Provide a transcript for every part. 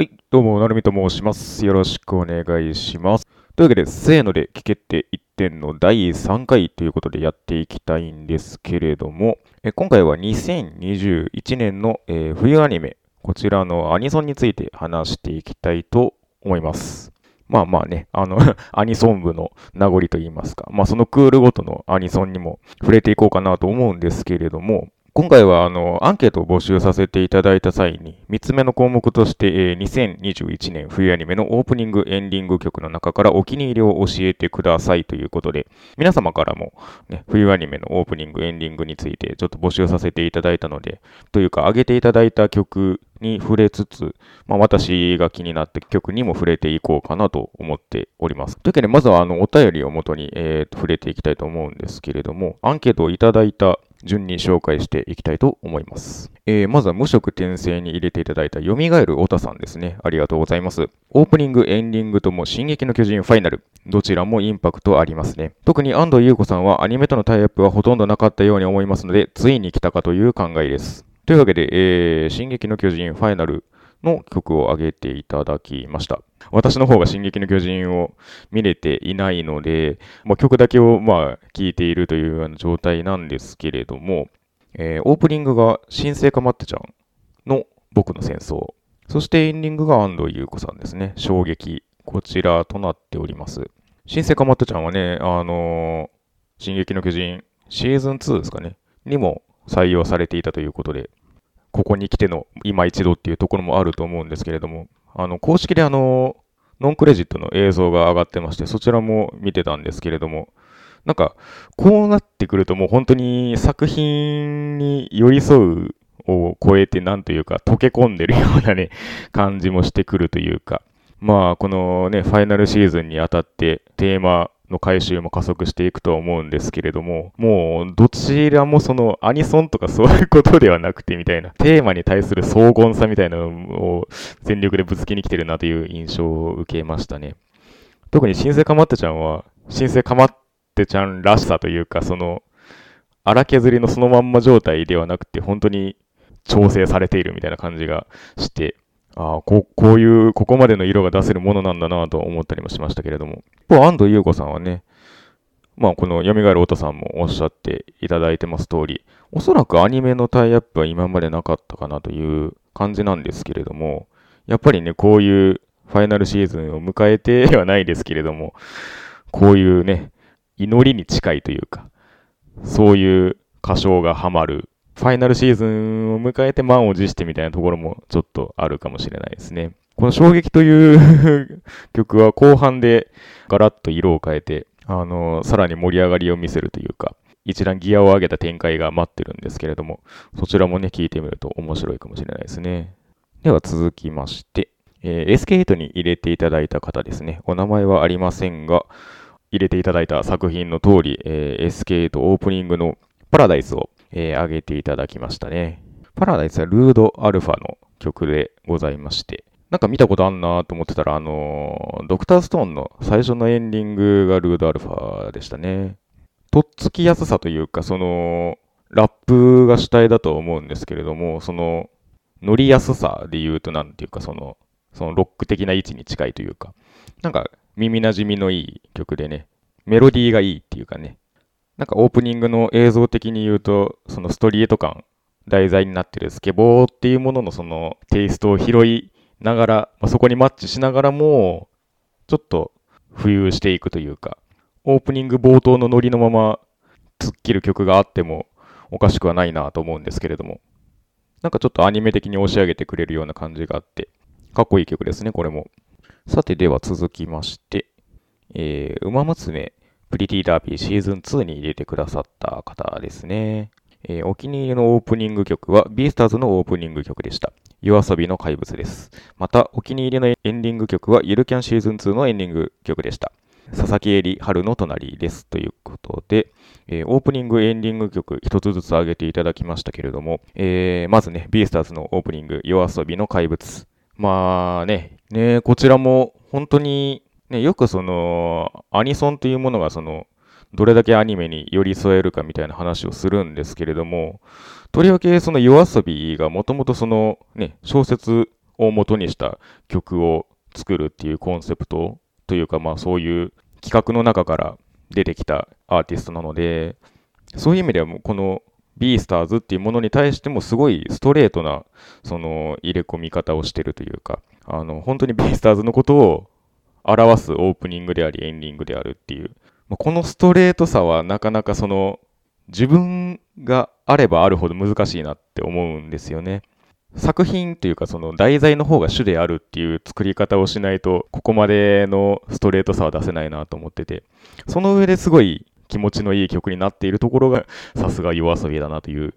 はい、どうも、なるみと申します。よろしくお願いします。というわけで、せーので聞けて1点の第3回ということでやっていきたいんですけれども、え今回は2021年の、えー、冬アニメ、こちらのアニソンについて話していきたいと思います。まあまあね、あの アニソン部の名残といいますか、まあそのクールごとのアニソンにも触れていこうかなと思うんですけれども、今回はあのアンケートを募集させていただいた際に、3つ目の項目として、えー、2021年冬アニメのオープニング、エンディング曲の中からお気に入りを教えてくださいということで、皆様からも、ね、冬アニメのオープニング、エンディングについてちょっと募集させていただいたので、というか、上げていただいた曲に触れつつ、まあ、私が気になった曲にも触れていこうかなと思っております。というわけで、まずはあのお便りをもとに、えー、触れていきたいと思うんですけれども、アンケートをいただいた順に紹介していきたいと思います。えー、まずは無色転生に入れていただいた蘇るオタさんですね。ありがとうございます。オープニング、エンディングとも進撃の巨人ファイナル。どちらもインパクトありますね。特に安藤優子さんはアニメとのタイアップはほとんどなかったように思いますので、ついに来たかという考えです。というわけで、えー、進撃の巨人ファイナルの曲を上げていただきました。私の方が進撃の巨人を見れていないので、まあ、曲だけをまあ聴いているというような状態なんですけれども、えー、オープニングが新生かまってちゃんの僕の戦争。そしてエンディングが安藤優子さんですね。衝撃。こちらとなっております。新生かまってちゃんはね、あのー、進撃の巨人シーズン2ですかね。にも採用されていたということで、ここに来ての今一度っていうところもあると思うんですけれども、あの、公式であの、ノンクレジットの映像が上がってまして、そちらも見てたんですけれども、なんか、こうなってくるともう本当に作品に寄り添うを超えてなんというか溶け込んでるようなね、感じもしてくるというか、まあ、このね、ファイナルシーズンにあたってテーマの回収も加速していくとは思うんですけれども、もうどちらもそのアニソンとかそういうことではなくてみたいな、テーマに対する荘厳さみたいなのを全力でぶつけに来てるなという印象を受けましたね。特に新生かまってちゃんは、新生かまってちゃんらしさというか、その、荒削りのそのまんま状態ではなくて、本当に調整されているみたいな感じがして、ああ、こういう、ここまでの色が出せるものなんだなと思ったりもしましたけれども。一方、安藤優子さんはね、まあ、この蘇る音さんもおっしゃっていただいてます通り、おそらくアニメのタイアップは今までなかったかなという感じなんですけれども、やっぱりね、こういうファイナルシーズンを迎えてはないですけれども、こういうね、祈りに近いというか、そういう歌唱がハマるファイナルシーズンを迎えて満を持してみたいなところもちょっとあるかもしれないですね。この衝撃という 曲は後半でガラッと色を変えて、あの、さらに盛り上がりを見せるというか、一段ギアを上げた展開が待ってるんですけれども、そちらもね、聞いてみると面白いかもしれないですね。では続きまして、えー、SK8 に入れていただいた方ですね。お名前はありませんが、入れていただいた作品の通り、えー、SK8 オープニングのパラダイスをえー、上げていただきましたね。パラダイスはルードアルファの曲でございまして、なんか見たことあんなと思ってたら、あのー、ドクターストーンの最初のエンディングがルードアルファでしたね。とっつきやすさというか、その、ラップが主体だと思うんですけれども、その、乗りやすさで言うと、なんていうか、その、そのロック的な位置に近いというか、なんか耳馴染みのいい曲でね、メロディーがいいっていうかね、なんかオープニングの映像的に言うと、そのストリート感、題材になってるスケボーっていうもののそのテイストを拾いながら、まあ、そこにマッチしながらも、ちょっと浮遊していくというか、オープニング冒頭のノリのまま突っ切る曲があってもおかしくはないなと思うんですけれども、なんかちょっとアニメ的に押し上げてくれるような感じがあって、かっこいい曲ですね、これも。さて、では続きまして、えー、馬娘プリティダービーシーズン2に入れてくださった方ですね。えー、お気に入りのオープニング曲は、ビースターズのオープニング曲でした。夜遊びの怪物です。また、お気に入りのエンディング曲は、ゆるキャンシーズン2のエンディング曲でした。佐々木恵里春の隣です。ということで、えー、オープニング、エンディング曲一つずつ上げていただきましたけれども、えー、まずね、ビースターズのオープニング、夜遊びの怪物。まあね、ね、こちらも本当にね、よくその、アニソンというものがその、どれだけアニメに寄り添えるかみたいな話をするんですけれども、とりわけその夜遊びがもともとそのね、小説を元にした曲を作るっていうコンセプトというか、まあそういう企画の中から出てきたアーティストなので、そういう意味ではもうこのビースターズっていうものに対してもすごいストレートなその入れ込み方をしてるというか、あの本当にビースターズのことを表すオープニングでありエンディングであるっていう、このストレートさはなかなかその自分があればあるほど難しいなって思うんですよね。作品というかその題材の方が主であるっていう作り方をしないとここまでのストレートさは出せないなと思っててその上ですごい気持ちのいい曲になっているところがさすが夜遊びだなという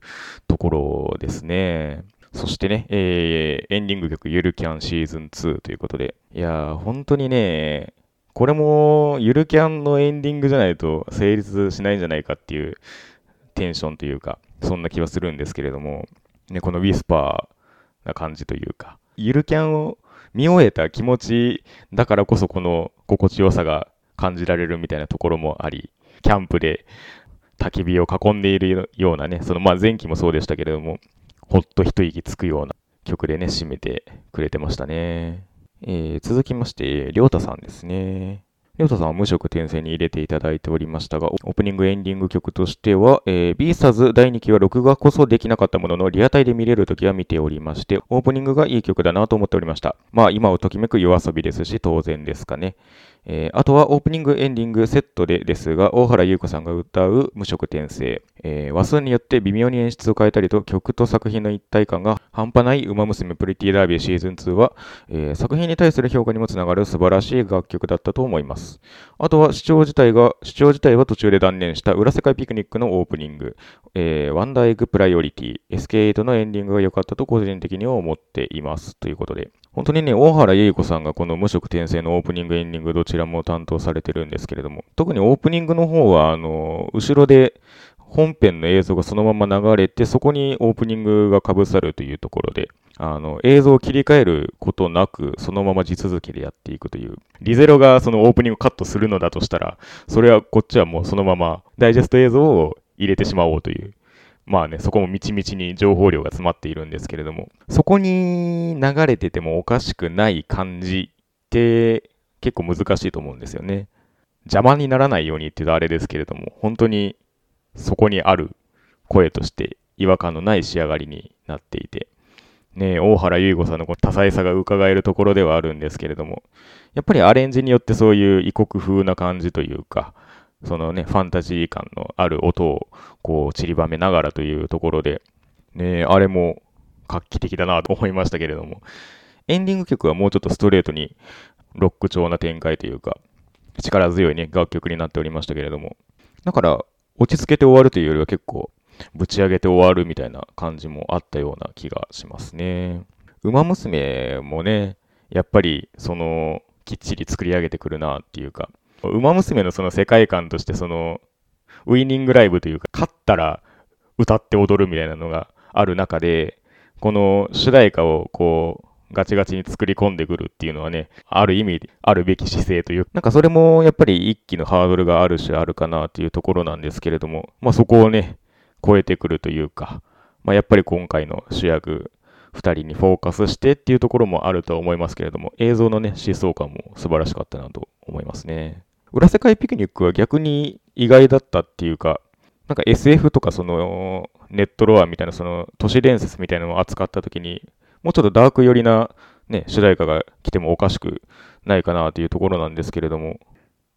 ところですね。そしてね、えー、エンディング曲ゆるキャンシーズン2ということで。いやー本当にねこれもゆるキャンのエンディングじゃないと成立しないんじゃないかっていうテンションというかそんな気はするんですけれども。ね、このウィスパーな感じというか、ゆるキャンを見終えた気持ちだからこそこの心地よさが感じられるみたいなところもあり、キャンプで焚き火を囲んでいるようなね、そのまあ前期もそうでしたけれども、ほっと一息つくような曲でね、締めてくれてましたね。えー、続きまして、りょうたさんですね。りょうたさんは無色転生に入れていただいておりましたが、オープニングエンディング曲としては、えー、ビーサズ第2期は録画こそできなかったものの、リアタイで見れるときは見ておりまして、オープニングがいい曲だなと思っておりました。まあ、今をときめく夜遊びですし、当然ですかね。えー、あとはオープニング、エンディングセットでですが、大原優子さんが歌う無色転生、えー、話数によって微妙に演出を変えたりと曲と作品の一体感が半端ない馬娘プリティダービーシーズン2は、えー、作品に対する評価にもつながる素晴らしい楽曲だったと思います。あとは視聴自体が、視聴自体は途中で断念した裏世界ピクニックのオープニング、えー、ワンダーエッグプライオリティ、SK8 のエンディングが良かったと個人的には思っています。ということで、本当にね、大原ゆい子さんがこの無職転生のオープニング、エンディングどちらも担当されてるんですけれども、特にオープニングの方は、あの、後ろで本編の映像がそのまま流れて、そこにオープニングが被さるというところで、あの、映像を切り替えることなく、そのまま地続きでやっていくという。リゼロがそのオープニングカットするのだとしたら、それはこっちはもうそのままダイジェスト映像を入れてしまおうというまあね、そこもみちみちに情報量が詰まっているんですけれども、そこに流れててもおかしくない感じって結構難しいと思うんですよね。邪魔にならないようにって言うとあれですけれども、本当にそこにある声として違和感のない仕上がりになっていて、ね大原優子さんのこの多彩さが伺えるところではあるんですけれども、やっぱりアレンジによってそういう異国風な感じというか、そのね、ファンタジー感のある音をこう散りばめながらというところで、ね、あれも画期的だなと思いましたけれども、エンディング曲はもうちょっとストレートにロック調な展開というか、力強いね、楽曲になっておりましたけれども、だから落ち着けて終わるというよりは結構ぶち上げて終わるみたいな感じもあったような気がしますね。馬娘もね、やっぱりそのきっちり作り上げてくるなっていうか、ウマ娘のその世界観としてその、ウイニングライブというか、勝ったら歌って踊るみたいなのがある中で、この主題歌をこう、ガチガチに作り込んでくるっていうのはね、ある意味、あるべき姿勢という、なんかそれもやっぱり一気のハードルがある種あるかなというところなんですけれども、まあそこをね、超えてくるというか、まあやっぱり今回の主役、2人にフォーカスしてっていうところもあるとは思いますけれども、映像のね、疾走感も素晴らしかったなと思いますね。裏世界ピクニックは逆に意外だったっていうか、なんか SF とかそのネットロアみたいなその都市伝説みたいなのを扱った時に、もうちょっとダーク寄りなね、主題歌が来てもおかしくないかなというところなんですけれども、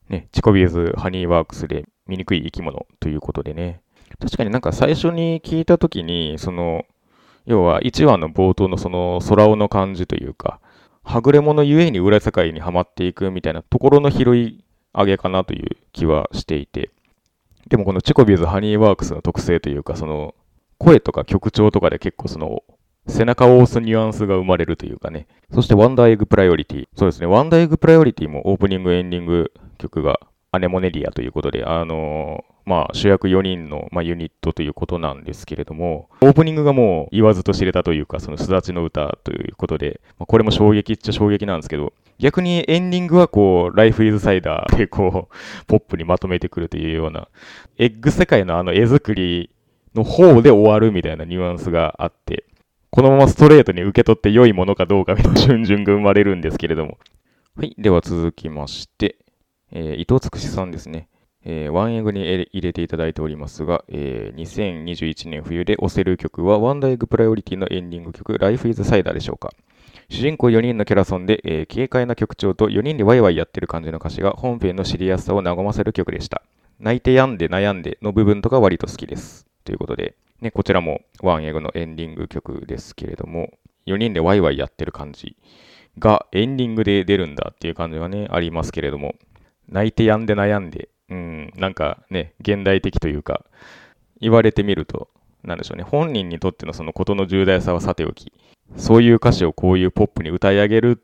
ね、チコビーズハニーワークスで醜い生き物ということでね、確かになんか最初に聞いた時に、その、要は1話の冒頭のその空尾の感じというか、はぐれ者ゆえに裏世界にはまっていくみたいなところの拾い上げかなという気はしていて、でもこのチコビーズハニーワークスの特性というか、その声とか曲調とかで結構その背中を押すニュアンスが生まれるというかね。そしてワンダーエッグプライオリティ。そうですね、ワンダーエッグプライオリティもオープニングエンディング曲がアネモネリアということで、あのー、まあ、主役4人の、まあ、ユニットということなんですけれども、オープニングがもう言わずと知れたというか、その巣立ちの歌ということで、まあ、これも衝撃っちゃ衝撃なんですけど、逆にエンディングはこう、 Life is サイダーでこう、ポップにまとめてくるというような、エッグ世界のあの絵作りの方で終わるみたいなニュアンスがあって、このままストレートに受け取って良いものかどうかみたいな順々が生まれるんですけれども。はい。では続きまして、えー、伊藤つくしさんですね。えー、ワンエグに入れていただいておりますが、えー、2021年冬で押せる曲はワンダイグプライオリティのエンディング曲 Life is Cider でしょうか。主人公4人のキャラソンで、えー、軽快な曲調と4人でワイワイやってる感じの歌詞が本編の知りやすさを和ませる曲でした。泣いて病んで悩んでの部分とか割と好きです。ということで、ね、こちらもワンエグのエンディング曲ですけれども、4人でワイワイやってる感じがエンディングで出るんだっていう感じがね、ありますけれども、泣いて病んで悩んで、うん、なんかね、現代的というか、言われてみると、なんでしょうね、本人にとってのそのことの重大さはさておき、そういう歌詞をこういうポップに歌い上げる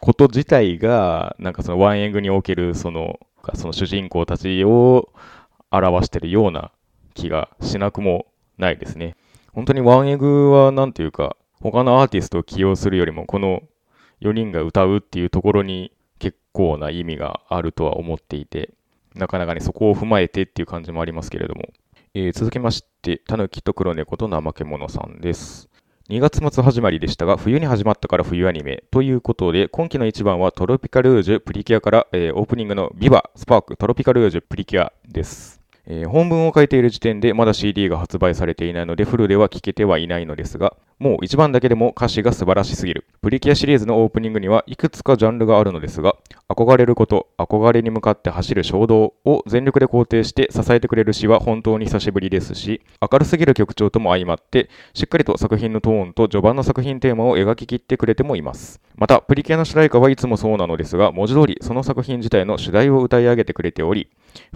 こと自体が、なんかそのワンエングにおけるその、その主人公たちを表してるような気がしなくもないですね。本当にワンエグはなんていうか、他のアーティストを起用するよりも、この4人が歌うっていうところに結構な意味があるとは思っていて、なかなかね、そこを踏まえてっていう感じもありますけれども。えー、続きまして、タヌキと黒猫と怠け者さんです。2月末始まりでしたが、冬に始まったから冬アニメということで、今季の一番はトロピカルージュプリキュアから、えー、オープニングのビバスパークトロピカルージュプリキュアです。えー、本文を書いている時点でまだ CD が発売されていないのでフルでは聴けてはいないのですが、もう一番だけでも歌詞が素晴らしすぎる。プリキュアシリーズのオープニングにはいくつかジャンルがあるのですが、憧れること、憧れに向かって走る衝動を全力で肯定して支えてくれる詩は本当に久しぶりですし、明るすぎる曲調とも相まって、しっかりと作品のトーンと序盤の作品テーマを描ききってくれてもいます。また、プリキュアの主題歌はいつもそうなのですが、文字通りその作品自体の主題を歌い上げてくれており、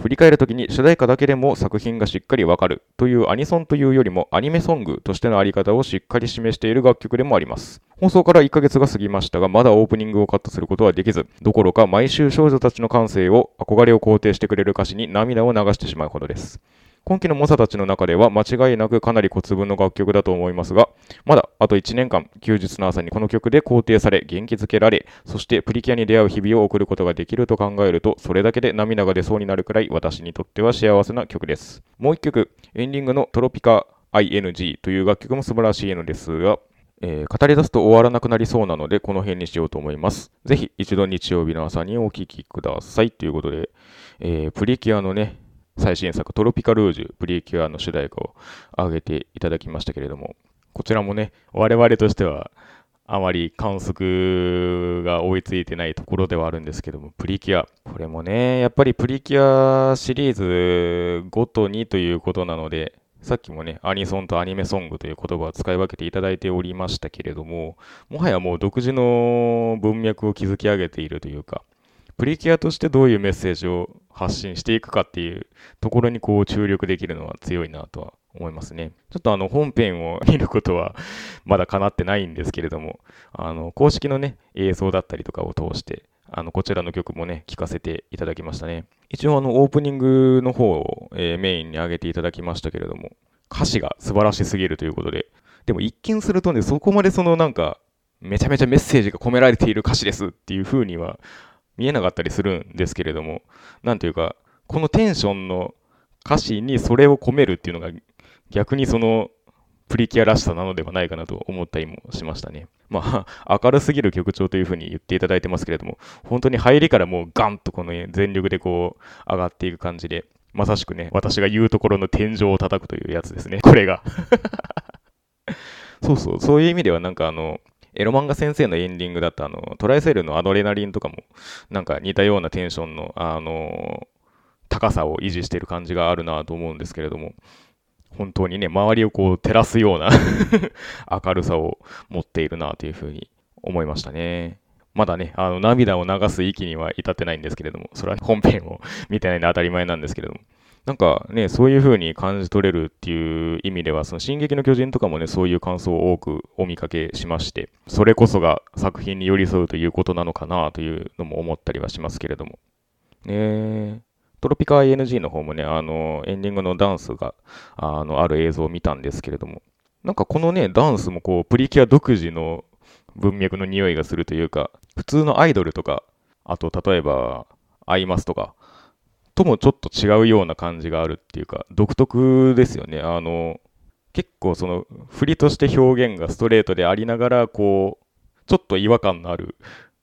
振り返るときに主題歌だけでも作品がしっかりわかるというアニソンというよりもアニメソングとしてのあり方をしっかり示している楽曲でもあります。放送から1ヶ月が過ぎましたが、まだオープニングをカットすることはできず、どころか毎週少女たちの感性を、憧れを肯定してくれる歌詞に涙を流してしまうほどです。今期の猛者たちの中では間違いなくかなり小粒の楽曲だと思いますが、まだあと1年間、休日の朝にこの曲で肯定され、元気づけられ、そしてプリキュアに出会う日々を送ることができると考えると、それだけで涙が出そうになるくらい私にとっては幸せな曲です。もう1曲、エンディングのトロピカ ING という楽曲も素晴らしいのですが、えー、語り出すと終わらなくなりそうなので、この辺にしようと思います。ぜひ一度日曜日の朝にお聴きください。ということで、えー、プリキュアのね、最新作、トロピカルージュ、プリキュアの主題歌を上げていただきましたけれども、こちらもね、我々としては、あまり観測が追いついてないところではあるんですけども、プリキュア。これもね、やっぱりプリキュアシリーズごとにということなので、さっきもね、アニソンとアニメソングという言葉を使い分けていただいておりましたけれども、もはやもう独自の文脈を築き上げているというか、プリキュアとしてどういうメッセージを発信していくかっていうところにこう注力できるのは強いなとは思いますね。ちょっとあの本編を見ることはまだ叶ってないんですけれども、あの公式のね、映像だったりとかを通して、あのこちらの曲もね、聴かせていただきましたね。一応あのオープニングの方を、えー、メインに上げていただきましたけれども、歌詞が素晴らしすぎるということで、でも一見するとね、そこまでそのなんか、めちゃめちゃメッセージが込められている歌詞ですっていう風には見えなかったりするんですけれども、なんというか、このテンションの歌詞にそれを込めるっていうのが逆にそのプリキュアらしさなのではないかなと思ったりもしましたね。まあ、明るすぎる曲調というふうに言っていただいてますけれども、本当に入りからもうガンとこの全力でこう上がっていく感じで、まさしくね、私が言うところの天井を叩くというやつですね、これが。そうそう、そういう意味ではなんかあの、エロ漫画先生のエンディングだったあの、トライセルのアドレナリンとかも、なんか似たようなテンションの、あの、高さを維持している感じがあるなと思うんですけれども、本当にね、周りをこう照らすような 明るさを持っているなというふうに思いましたね。まだね、あの、涙を流す域には至ってないんですけれども、それは本編を 見てないので当たり前なんですけれども、なんかね、そういう風に感じ取れるっていう意味では、その進撃の巨人とかもね、そういう感想を多くお見かけしまして、それこそが作品に寄り添うということなのかなというのも思ったりはしますけれども。ねトロピカ ING の方もね、あの、エンディングのダンスが、あの、ある映像を見たんですけれども、なんかこのね、ダンスもこう、プリキュア独自の文脈の匂いがするというか、普通のアイドルとか、あと例えば、アイマスとか、ともちょっと違うような感じがあるっていうか、独特ですよね。あの、結構その振りとして表現がストレートでありながら、こう、ちょっと違和感のある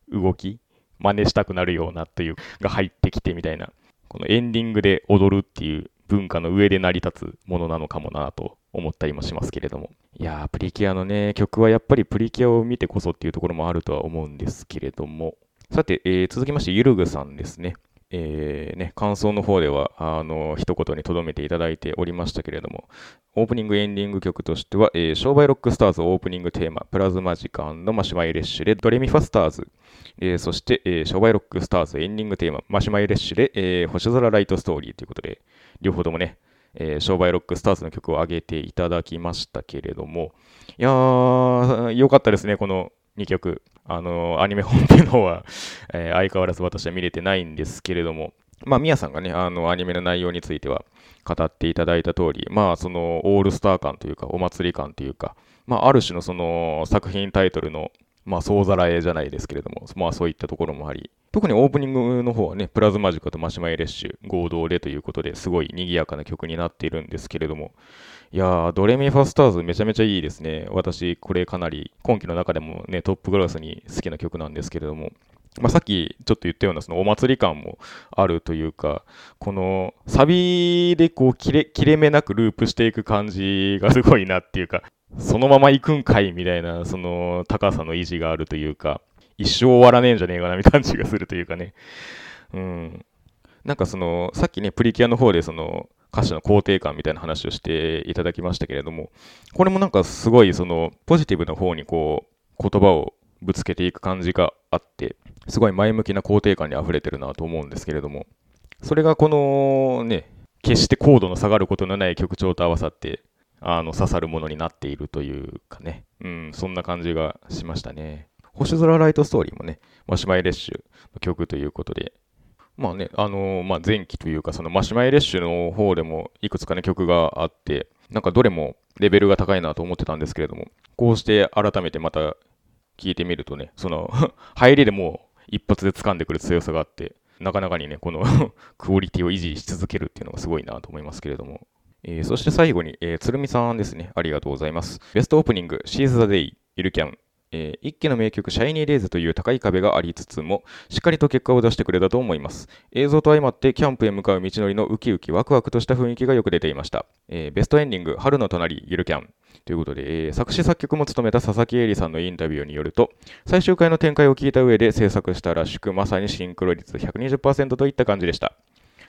動き、真似したくなるようなという、が入ってきてみたいな、このエンディングで踊るっていう文化の上で成り立つものなのかもなと思ったりもしますけれども。いやー、プリキュアのね、曲はやっぱりプリキュアを見てこそっていうところもあるとは思うんですけれども。さて、えー、続きまして、ゆるぐさんですね。えー、ね、感想の方では、あの、一言に留めていただいておりましたけれども、オープニングエンディング曲としては、えー、 Show by Rock Stars オープニングテーマ、プラズマジカのマシュマイレッシュで、ドレミファ Stars、えー、そして、えー、 Show by Rock Stars エンディングテーマ、マシュマイレッシュで、え、星空ライトストーリーということで、両方ともね、えー、商売ロックスターズの曲を上げていただきましたけれども、いやー、良かったですね、この2曲。あの、アニメ本編の方は、えー、相変わらず私は見れてないんですけれども、まあ、ミヤさんがね、あの、アニメの内容については語っていただいた通り、まあ、その、オールスター感というか、お祭り感というか、まあ、ある種のその、作品タイトルの、まあ、総ざらえじゃないですけれども、まあ、そういったところもあり、特にオープニングの方はね、プラズマジカとマシュマイレッシュ合同でということですごい賑やかな曲になっているんですけれども、いやー、ドレミファスターズめちゃめちゃいいですね。私、これかなり今季の中でもね、トップクラスに好きな曲なんですけれども、まあ、さっきちょっと言ったようなそのお祭り感もあるというか、このサビでこう切れ、切れ目なくループしていく感じがすごいなっていうか、そのまま行くんかいみたいな、その高さの維持があるというか、一生終わらねえんじゃねえかなみたいな感じがするというかね。うん。なんかその、さっきね、プリキュアの方でその、歌詞の肯定感みたいな話をしていただきましたけれども、これもなんかすごいその、ポジティブな方にこう、言葉をぶつけていく感じがあって、すごい前向きな肯定感に溢れてるなと思うんですけれども、それがこのね、決して高度の下がることのない曲調と合わさって、あの、刺さるものになっているというかね、うん、そんな感じがしましたね。星空ライトストーリーもね、マシュマイレッシュの曲ということで、まあね、あのー、まあ、前期というか、そのマシュマイレッシュの方でもいくつかね、曲があって、なんかどれもレベルが高いなと思ってたんですけれども、こうして改めてまた聞いてみるとね、その 入りでもう一発で掴んでくる強さがあって、なかなかにね、この クオリティを維持し続けるっていうのがすごいなと思いますけれども。えー、そして最後に、えー、鶴見さんですね。ありがとうございます。ベストオープニング、シーズ・ザ・デイ、イルキャン、えー、一期の名曲、シャイニーレーズという高い壁がありつつも、しっかりと結果を出してくれたと思います。映像と相まってキャンプへ向かう道のりのウキウキワクワクとした雰囲気がよく出ていました。えー、ベストエンディング、春の隣、ゆるキャン。ということで、えー、作詞作曲も務めた佐々木恵里さんのインタビューによると、最終回の展開を聞いた上で制作したらしく、まさにシンクロ率120%といった感じでした。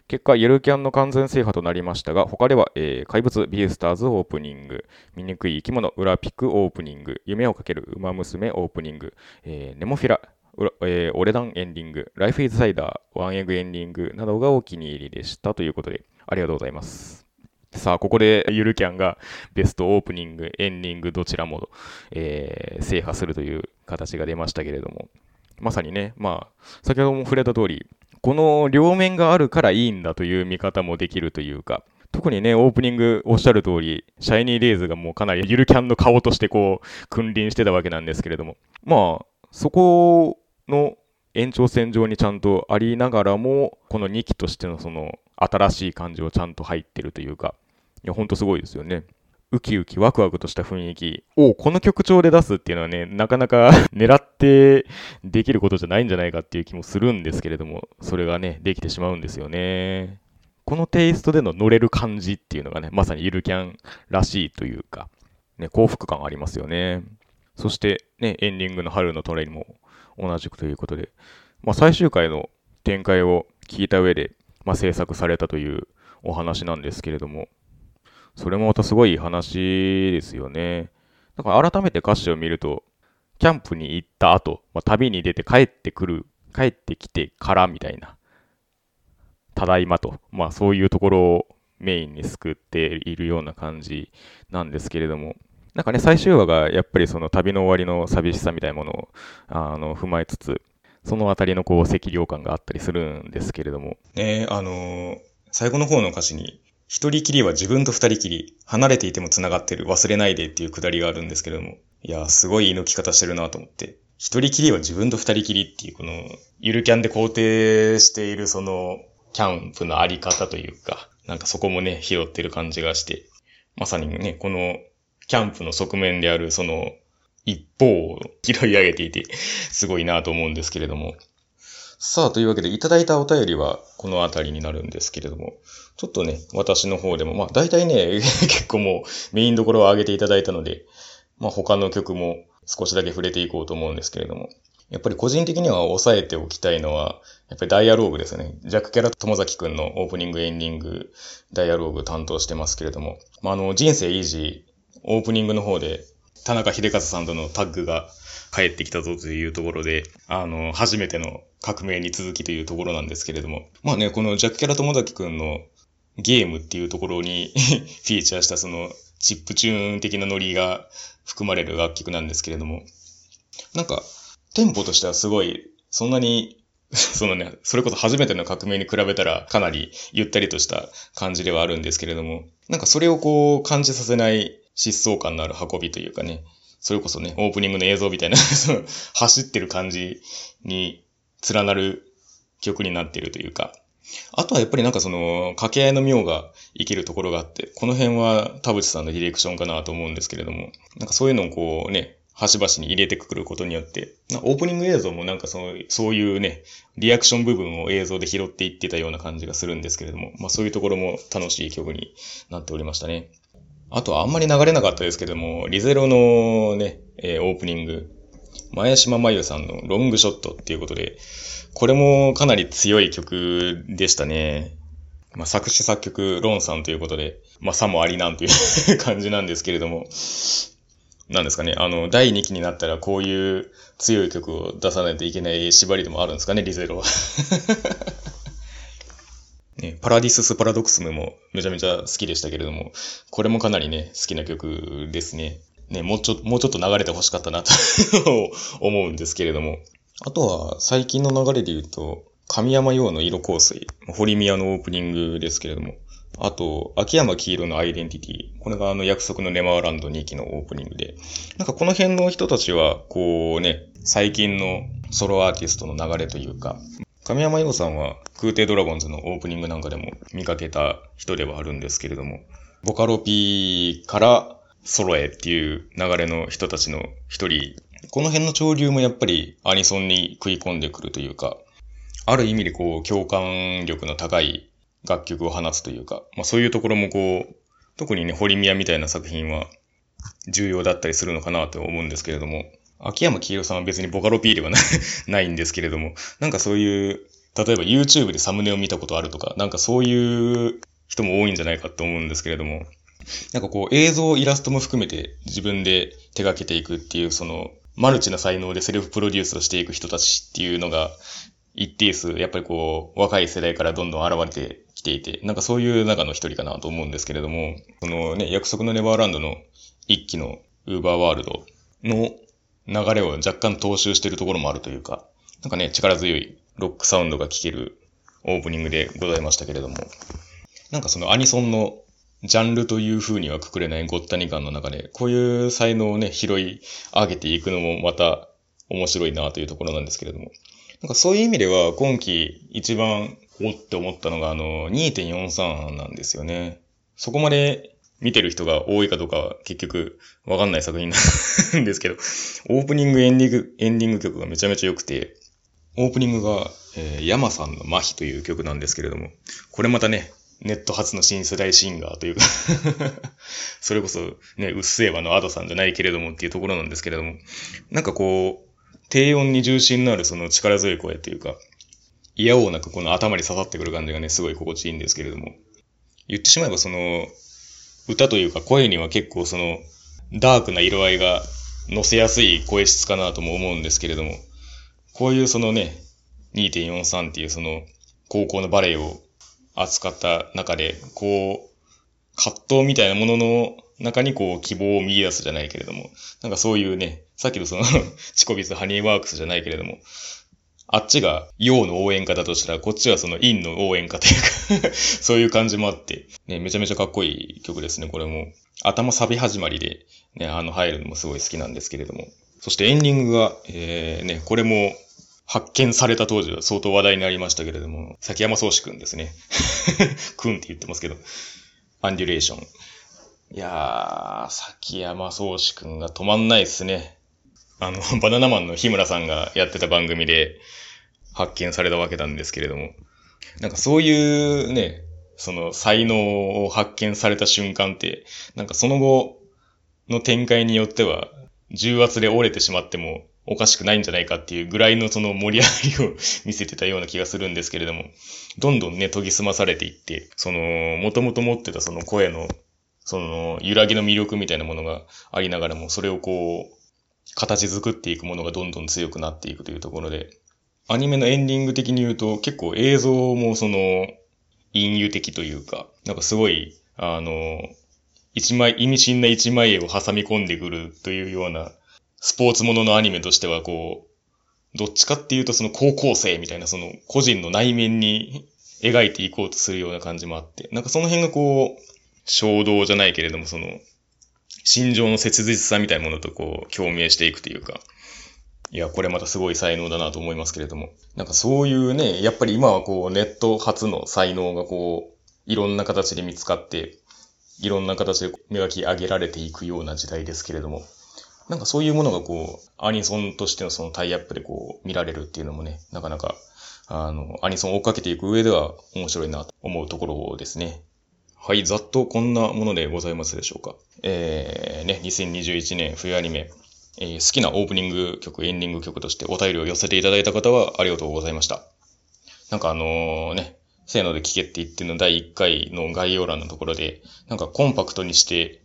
結果、ゆるキャンの完全制覇となりましたが、他では、えー、怪物ビースターズオープニング、醜い生き物裏ピクオープニング、夢をかける馬娘オープニング、えー、ネモフィラ、えー、オレダンエンディング、ライフイズサイダー、ワンエグエンディングなどがお気に入りでしたということで、ありがとうございます。さあ、ここでゆるキャンがベストオープニング、エンディングどちらも、えー、制覇するという形が出ましたけれども、まさにね、まあ、先ほども触れた通り、この両面があるからいいんだという見方もできるというか、特にね、オープニングおっしゃる通り、シャイニーレイズがもうかなりゆるキャンの顔としてこう、君臨してたわけなんですけれども、まあ、そこの延長線上にちゃんとありながらも、この2期としてのその新しい感じをちゃんと入ってるというか、いや、ほんとすごいですよね。ウキウキワクワクとした雰囲気をこの曲調で出すっていうのはね、なかなか 狙ってできることじゃないんじゃないかっていう気もするんですけれども、それがね、できてしまうんですよね。このテイストでの乗れる感じっていうのがね、まさにゆるキャンらしいというか、ね、幸福感ありますよね。そしてね、エンディングの春のトレイも同じくということで、まあ、最終回の展開を聞いた上で、まあ、制作されたというお話なんですけれども、それもまたすごい話ですよね。だから改めて歌詞を見ると、キャンプに行った後、まあ、旅に出て帰ってくる、帰ってきてからみたいな、ただいまと、まあそういうところをメインに救っているような感じなんですけれども、なんかね、最終話がやっぱりその旅の終わりの寂しさみたいなものをあの踏まえつつ、そのあたりのこう赤涼感があったりするんですけれども。ねあのー、最後の方の歌詞に、一人きりは自分と二人きり、離れていても繋がってる、忘れないでっていうくだりがあるんですけれども、いや、すごい言い抜き方してるなと思って。一人きりは自分と二人きりっていう、この、ゆるキャンで肯定しているその、キャンプのあり方というか、なんかそこもね、拾ってる感じがして、まさにね、このキャンプの側面であるその一方を拾い上げていて、すごいなと思うんですけれども。さあ、というわけでいただいたお便りはこのあたりになるんですけれども、ちょっとね、私の方でも、まあ大体ね、結構もうメインどころを上げていただいたので、まあ他の曲も少しだけ触れていこうと思うんですけれども、やっぱり個人的には抑えておきたいのは、やっぱりダイアローグですね。ジャック・キャラ友崎くんのオープニング、エンディング、ダイアローグ担当してますけれども、まあ、あの、人生イージー、オープニングの方で、田中秀和さんとのタッグが帰ってきたぞというところで、あの、初めての革命に続きというところなんですけれども、まあね、このジャック・キャラ友崎くんのゲームっていうところに フィーチャーしたそのチップチューン的なノリが含まれる楽曲なんですけれども、なんか、テンポとしてはすごい、そんなに、そのね、それこそ初めての革命に比べたらかなりゆったりとした感じではあるんですけれども、なんかそれをこう感じさせない疾走感のある運びというかね、それこそね、オープニングの映像みたいな 走ってる感じに連なる曲になっているというか、あとはやっぱりなんかその、掛け合いの妙が生きるところがあって、この辺は田淵さんのディレクションかなと思うんですけれども、なんかそういうのをこうね、端々に入れてくることによって、オープニング映像もなんかその、そういうね、リアクション部分を映像で拾っていってたような感じがするんですけれども、まあそういうところも楽しい曲になっておりましたね。あとあんまり流れなかったですけども、リゼロのね、えー、オープニング、前島真由さんのロングショットっていうことで、これもかなり強い曲でしたね。まあ、作詞作曲、ロンさんということで、まあ、さもありなんという感じなんですけれども、なんですかね、あの、第2期になったらこういう強い曲を出さないといけない縛りでもあるんですかね、リゼロは。ね、パラディスス・パラドクスムもめちゃめちゃ好きでしたけれども、これもかなりね、好きな曲ですね。ね、もうちょ、もうちょっと流れて欲しかったなと 思うんですけれども。あとは、最近の流れで言うと、神山陽の色香水、堀宮のオープニングですけれども、あと、秋山黄色のアイデンティティ。これがあの約束のネマーランド2期のオープニングで。なんかこの辺の人たちは、こうね、最近のソロアーティストの流れというか、神山陽さんは空挺ドラゴンズのオープニングなんかでも見かけた人ではあるんですけれども、ボカロ P からソロへっていう流れの人たちの一人、この辺の潮流もやっぱりアニソンに食い込んでくるというか、ある意味でこう共感力の高い楽曲を放つというか、まあそういうところもこう、特にね、堀宮みたいな作品は重要だったりするのかなと思うんですけれども、秋山黄色さんは別にボカロ P では ないんですけれども、なんかそういう、例えば YouTube でサムネを見たことあるとか、なんかそういう人も多いんじゃないかと思うんですけれども、なんかこう映像、イラストも含めて自分で手掛けていくっていう、その、マルチな才能でセルフプロデュースをしていく人たちっていうのが、一定数、やっぱりこう、若い世代からどんどん現れてきていて、なんかそういう中の一人かなと思うんですけれども、このね、約束のネバーランドの一期のウーバーワールドの流れを若干踏襲しているところもあるというか、なんかね、力強いロックサウンドが聴けるオープニングでございましたけれども、なんかそのアニソンのジャンルという風にはくくれないごったに感の中で、こういう才能をね、拾い上げていくのもまた面白いなというところなんですけれども。なんかそういう意味では今季一番おって思ったのがあの2.43なんですよね。そこまで見てる人が多いかどうかは結局わかんない作品なんですけど、オープニングエンディング、エンディング曲がめちゃめちゃ良くて、オープニングが、えー、山さんの麻痺という曲なんですけれども、これまたね、ネット初の新世代シンガーというか それこそね、うっせぇわのアドさんじゃないけれどもっていうところなんですけれども、なんかこう、低音に重心のあるその力強い声というか、嫌おうなくこの頭に刺さってくる感じがね、すごい心地いいんですけれども、言ってしまえばその、歌というか声には結構その、ダークな色合いが乗せやすい声質かなとも思うんですけれども、こういうそのね、2.43っていうその、高校のバレエを扱った中で、こう、葛藤みたいなものの中にこう希望を見出すじゃないけれども、なんかそういうね、さっきのそのチコビスハニーワークスじゃないけれども、あっちが陽の応援歌だとしたら、こっちはその陰の応援歌というか そういう感じもあって、ね、めちゃめちゃかっこいい曲ですね、これも。頭サビ始まりで、ね、あの入るのもすごい好きなんですけれども。そしてエンディングが、えー、ね、これも発見された当時は相当話題になりましたけれども、崎山宗志くんですね。くんって言ってますけど、アンデュレーション。いやー、崎山宗志くんが止まんないっすね。あの、バナナマンの日村さんがやってた番組で発見されたわけなんですけれども、なんかそういうね、その才能を発見された瞬間って、なんかその後の展開によっては、重圧で折れてしまってもおかしくないんじゃないかっていうぐらいのその盛り上がりを 見せてたような気がするんですけれども、どんどんね、研ぎ澄まされていって、その、もともと持ってたその声の、その、揺らぎの魅力みたいなものがありながらも、それをこう、形作っていくものがどんどん強くなっていくというところで、アニメのエンディング的に言うと、結構映像もその、隠喩的というか、なんかすごい、あの、一枚、意味深な一枚絵を挟み込んでくるというような、スポーツもののアニメとしてはこう、どっちかっていうとその高校生みたいなその個人の内面に描いていこうとするような感じもあって、なんかその辺がこう、衝動じゃないけれどもその、心情の切実さみたいなものとこう、共鳴していくというか、いや、これまたすごい才能だなと思いますけれども。なんかそういうね、やっぱり今はこう、ネット初の才能がこう、いろんな形で見つかって、いろんな形で磨き上げられていくような時代ですけれども、なんかそういうものがこう、アニソンとしてのそのタイアップでこう、見られるっていうのもね、なかなか、あの、アニソンを追っかけていく上では面白いなと思うところですね。はい、ざっとこんなものでございますでしょうか。えー、ね、2021年冬アニメ、えー、好きなオープニング曲、エンディング曲としてお便りを寄せていただいた方はありがとうございました。なんかあの、ね、せーので聞けって言っての第1回の概要欄のところで、なんかコンパクトにして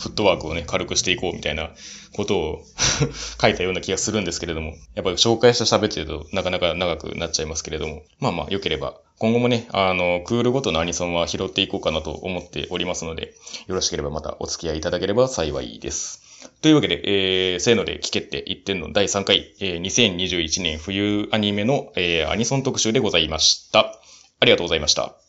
フットワークをね、軽くしていこうみたいなことを 書いたような気がするんですけれども、やっぱり紹介した喋ってるとなかなか長くなっちゃいますけれども、まあまあ良ければ、今後もね、あの、クールごとのアニソンは拾っていこうかなと思っておりますので、よろしければまたお付き合いいただければ幸いです。というわけで、えー、せーので聞けって1点の第3回、えー、2021年冬アニメの、えー、アニソン特集でございました。ありがとうございました。